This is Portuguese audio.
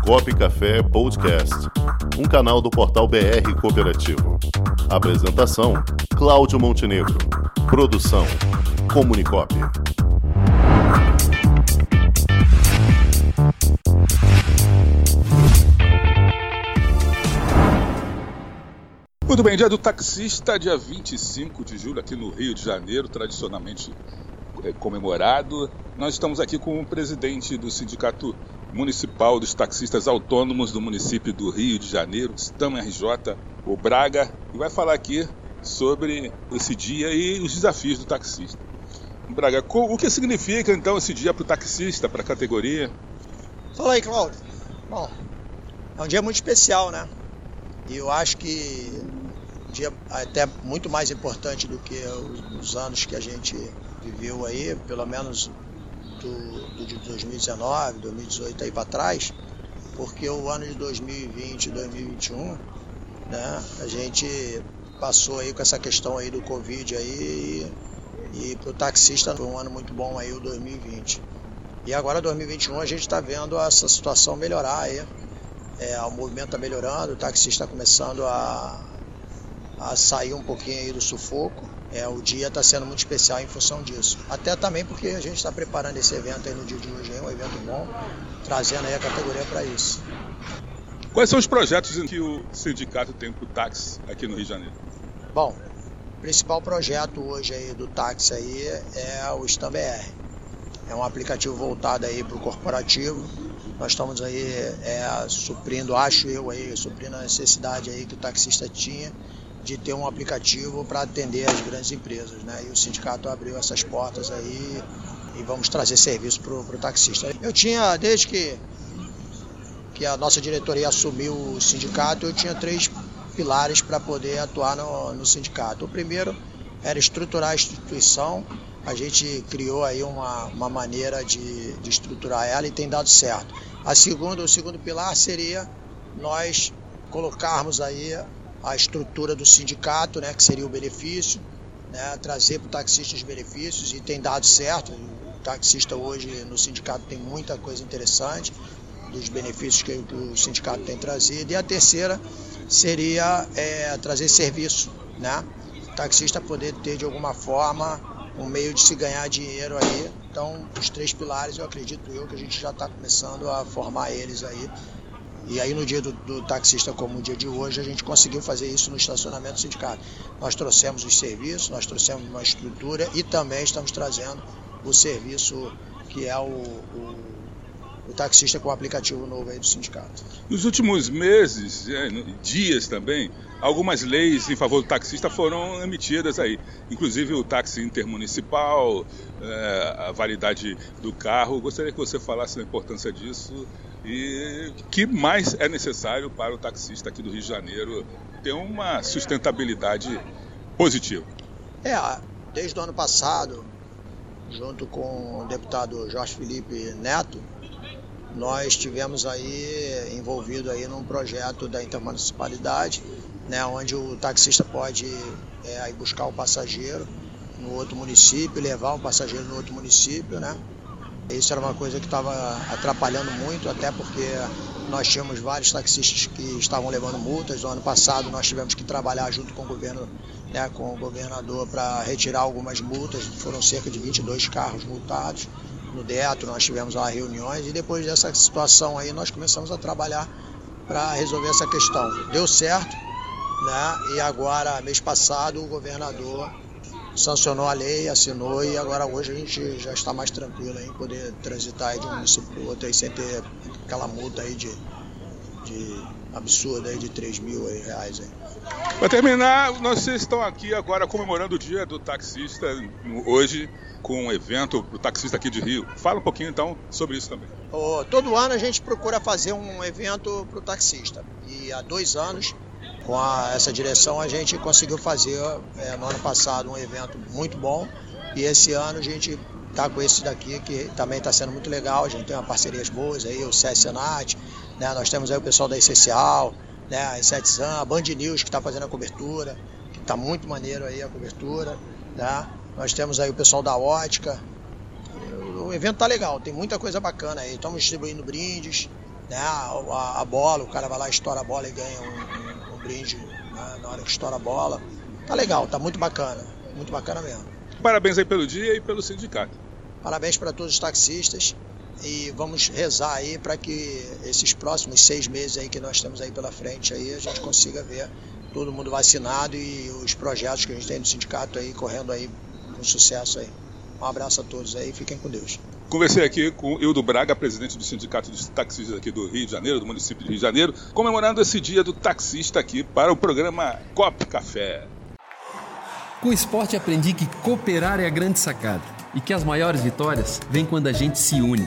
Comunicop Café Podcast, um canal do portal BR Cooperativo. Apresentação: Cláudio Montenegro. Produção: Comunicop. Muito bem, dia do taxista, dia 25 de julho, aqui no Rio de Janeiro, tradicionalmente é, comemorado. Nós estamos aqui com o presidente do Sindicato Municipal dos Taxistas Autônomos do município do Rio de Janeiro, Stam RJ, o Braga, e vai falar aqui sobre esse dia e os desafios do taxista. Braga, o que significa então esse dia para o taxista, para a categoria? Fala aí, Cláudio. Bom, é um dia muito especial, né? E eu acho que um dia até muito mais importante do que os, anos que a gente viveu aí, pelo menos do, de 2019, 2018 aí para trás, porque o ano de 2020 2021, né, a gente passou aí com essa questão aí do Covid aí e, e para o taxista foi um ano muito bom aí o 2020. E agora 2021 a gente está vendo essa situação melhorar aí é, o movimento está melhorando, o taxista está começando a, a sair um pouquinho aí do sufoco. É, o dia está sendo muito especial em função disso. Até também porque a gente está preparando esse evento aí no dia de hoje, é um evento bom, trazendo aí a categoria para isso. Quais são os projetos que o sindicato tem para o táxi aqui no Rio de Janeiro? Bom, o principal projeto hoje aí do táxi aí é o StamBR. É um aplicativo voltado aí para o corporativo, nós estamos aí é, suprindo, acho eu aí, suprindo a necessidade aí que o taxista tinha de ter um aplicativo para atender as grandes empresas, né? E o sindicato abriu essas portas aí e vamos trazer serviço para o taxista. Eu tinha, desde que, que a nossa diretoria assumiu o sindicato, eu tinha três pilares para poder atuar no, no sindicato. O primeiro era estruturar a instituição, a gente criou aí uma, uma maneira de, de estruturar ela e tem dado certo. A segunda, o segundo pilar seria nós colocarmos aí a estrutura do sindicato, né, que seria o benefício, né, trazer para o taxista os benefícios e tem dado certo. O taxista hoje no sindicato tem muita coisa interessante dos benefícios que, o sindicato tem trazido. E a terceira seria é, trazer serviço, né? O taxista poder ter de alguma forma um meio de se ganhar dinheiro aí então, os três pilares, eu acredito eu que a gente já está começando a formar eles aí. E aí no dia do, do, taxista como o dia de hoje, a gente conseguiu fazer isso no estacionamento do sindicato. Nós trouxemos os serviços, nós trouxemos uma estrutura e também estamos trazendo o serviço que é o, o, o taxista com o aplicativo novo aí do sindicato. Nos últimos meses, é, dias também, algumas leis em favor do taxista foram emitidas aí, inclusive o táxi intermunicipal, é, a validade do carro. Gostaria que você falasse da importância disso e que mais é necessário para o taxista aqui do Rio de Janeiro ter uma sustentabilidade positiva. É, desde o ano passado, junto com o deputado Jorge Felipe Neto, nós tivemos aí envolvido aí num projeto da intermunicipalidade né, onde o taxista pode é, buscar o passageiro no outro município, levar o passageiro no outro município, né? Isso era uma coisa que estava atrapalhando muito, até porque nós tínhamos vários taxistas que estavam levando multas. No ano passado nós tivemos que trabalhar junto com o governo, né, com o governador para retirar algumas multas. Foram cerca de 22 carros multados. No DETRO nós tivemos lá reuniões e depois dessa situação aí nós começamos a trabalhar para resolver essa questão. Deu certo, né? E agora, mês passado, o governador sancionou a lei, assinou e agora hoje a gente já está mais tranquilo em poder transitar de um município para outro aí, sem ter aquela multa aí de, de absurda aí de 3 mil reais. Para terminar, vocês estão aqui agora comemorando o dia do taxista hoje com um evento para o taxista aqui de Rio. Fala um pouquinho então sobre isso também. Oh, todo ano a gente procura fazer um evento para o taxista e há dois anos com a, essa direção a gente conseguiu fazer é, no ano passado um evento muito bom e esse ano a gente está com esse daqui que também está sendo muito legal. A gente tem uma parcerias boas aí, o CS Senat, né? nós temos aí o pessoal da Essencial, né? a Insetzan, a Band News que está fazendo a cobertura, que está muito maneiro aí a cobertura. Né? Nós temos aí o pessoal da Ótica. O evento tá legal, tem muita coisa bacana aí. Estamos distribuindo brindes, né, a, a, bola, o cara vai lá, estoura a bola e ganha um, um, um brinde né, na hora que estoura a bola. Tá legal, tá muito bacana, muito bacana mesmo. Parabéns aí pelo dia e pelo sindicato. Parabéns para todos os taxistas e vamos rezar aí para que esses próximos seis meses aí que nós temos aí pela frente aí a gente consiga ver todo mundo vacinado e os projetos que a gente tem no sindicato aí correndo aí com sucesso aí. Um abraço a todos aí, fiquem com Deus. Conversei aqui com o Ildo Braga, presidente do Sindicato dos Taxistas aqui do Rio de Janeiro, do município de Rio de Janeiro, comemorando esse dia do taxista aqui para o programa Cop Café. Com o esporte aprendi que cooperar é a grande sacada e que as maiores vitórias vêm quando a gente se une.